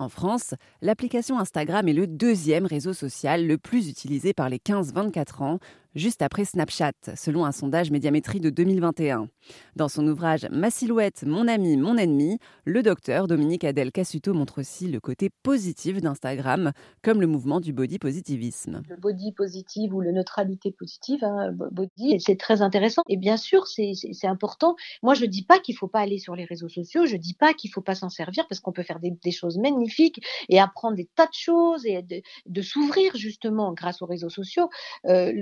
En France, l'application Instagram est le deuxième réseau social le plus utilisé par les 15-24 ans, juste après Snapchat, selon un sondage médiamétrie de 2021. Dans son ouvrage Ma silhouette, mon ami, mon ennemi, le docteur Dominique Adèle Cassuto montre aussi le côté positif d'Instagram, comme le mouvement du body positivisme. Le body positive ou le neutralité positive, hein, body, c'est très intéressant. Et bien sûr, c'est important. Moi, je ne dis pas qu'il ne faut pas aller sur les réseaux sociaux, je ne dis pas qu'il ne faut pas s'en servir parce qu'on peut faire des, choses magnifiques et apprendre des tas de choses et de, s'ouvrir justement grâce aux réseaux sociaux. Euh,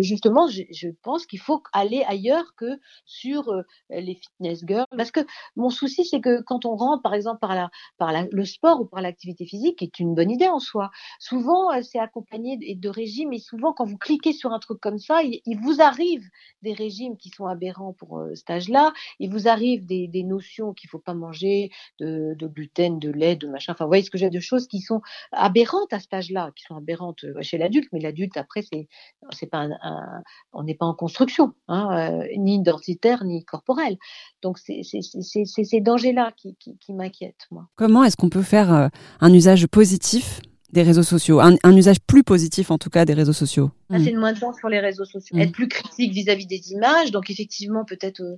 justement, je, pense qu'il faut aller ailleurs que sur euh, les fitness girls, parce que mon souci c'est que quand on rentre par exemple par le sport ou par l'activité physique, qui est une bonne idée en soi, souvent euh, c'est accompagné de, régimes et souvent quand vous cliquez sur un truc comme ça, il, vous arrive des régimes qui sont aberrants pour cet âge-là, il vous arrive des, notions qu'il faut pas manger de, de gluten, de lait, de machin. Enfin, vous voyez ce que j'ai de choses qui sont aberrantes à cet âge-là, qui sont aberrantes euh, chez l'adulte, mais l'adulte après c'est c'est pas un, on n'est pas en construction, hein, euh, ni identitaire ni corporel. Donc c'est ces dangers-là qui, qui, qui m'inquiètent moi. Comment est-ce qu'on peut faire euh, un usage positif des réseaux sociaux, un, usage plus positif en tout cas des réseaux sociaux? Passer de moins de temps sur les réseaux sociaux, mmh. être plus critique vis-à-vis des images, donc effectivement peut-être euh,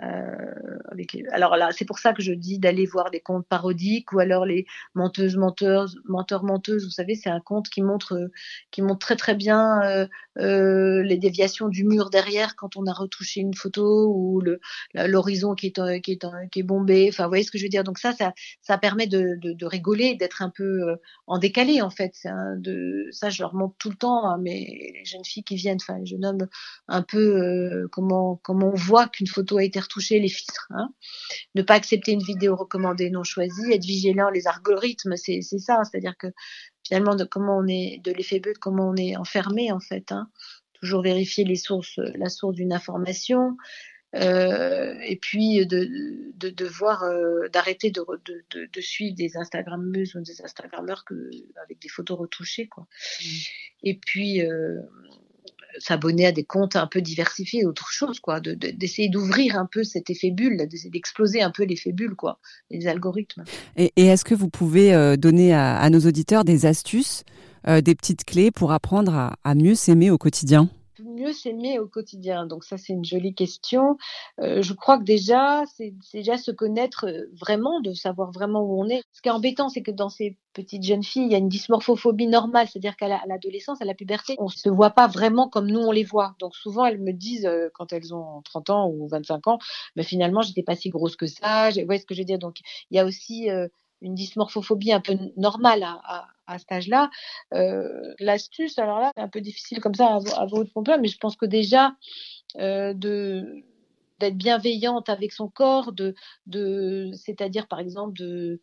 avec, alors là, c'est pour ça que je dis d'aller voir des comptes parodiques ou alors les menteuses, menteurs, menteurs, menteuses. Vous savez, c'est un compte qui montre, qui montre très très bien euh, euh, les déviations du mur derrière quand on a retouché une photo ou l'horizon qui est qui est qui est bombé. Enfin, vous voyez ce que je veux dire? Donc ça, ça, ça permet de, de, de rigoler, d'être un peu en décalé en fait. de ça, je leur montre tout le temps à mes jeunes filles qui viennent, enfin les jeunes hommes, un peu comment comment on voit qu'une photo a été toucher les filtres. Hein. Ne pas accepter une vidéo recommandée non choisie, être vigilant les algorithmes, c'est ça. C'est-à-dire que finalement, de comment on est, de l'effet but, comment on est enfermé en fait. Hein. Toujours vérifier les sources, la source d'une information. Euh, et puis de, de, de voir euh, d'arrêter de, de, de, suivre des Instagrammeuses ou des Instagrammeurs que, avec des photos retouchées quoi. Mmh. Et puis euh, s'abonner à des comptes un peu diversifiés, autre chose, quoi, d'essayer d'ouvrir un peu cet effet bulle, d'exploser un peu l'effet bulle, quoi, les algorithmes. Et, est-ce que vous pouvez euh, donner à, nos auditeurs des astuces, euh, des petites clés pour apprendre à mieux s'aimer au quotidien? Mieux s'aimer au quotidien Donc ça, c'est une jolie question. Euh, je crois que déjà, c'est déjà se connaître euh, vraiment, de savoir vraiment où on est. Ce qui est embêtant, c'est que dans ces petites jeunes filles, il y a une dysmorphophobie normale, c'est-à-dire qu'à l'adolescence, à la puberté, on se voit pas vraiment comme nous on les voit. Donc souvent, elles me disent euh, quand elles ont 30 ans ou 25 ans, mais finalement, j'étais pas si grosse que ça. Vous voyez ce que je veux dire? Donc il y a aussi une dysmorphophobie un peu normale à, à, à cet âge-là. Euh, L'astuce, alors là, c'est un peu difficile comme ça à, à votre pompe, mais je pense que déjà, euh, de d'être bienveillante avec son corps, de, de c'est-à-dire par exemple de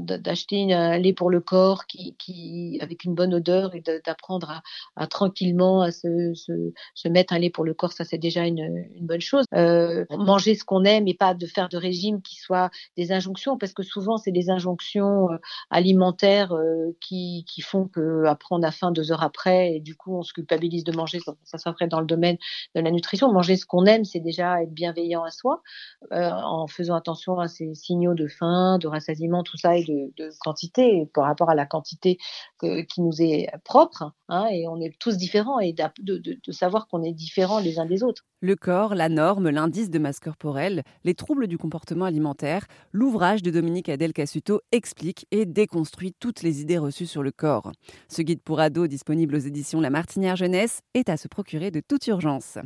d'acheter un lait pour le corps qui, qui avec une bonne odeur et d'apprendre à, à, tranquillement à se, se, se, mettre un lait pour le corps, ça c'est déjà une, une, bonne chose. Euh, manger ce qu'on aime et pas de faire de régime qui soit des injonctions, parce que souvent c'est des injonctions euh, alimentaires euh, qui, qui font que après on a faim deux heures après et du coup on se culpabilise de manger. Ça, ça ferait dans le domaine de la nutrition. Manger ce qu'on aime, c'est déjà être bienveillant à soi, en faisant attention à ces signaux de faim, de rassasiement, ça et de, quantité par rapport à la quantité qui nous est propre. Hein, et on est tous différents et de, de, savoir qu'on est différents les uns des autres. Le corps, la norme, l'indice de masse corporelle, les troubles du comportement alimentaire, l'ouvrage de Dominique Adèle Cassuto explique et déconstruit toutes les idées reçues sur le corps. Ce guide pour ados disponible aux éditions La Martinière Jeunesse est à se procurer de toute urgence.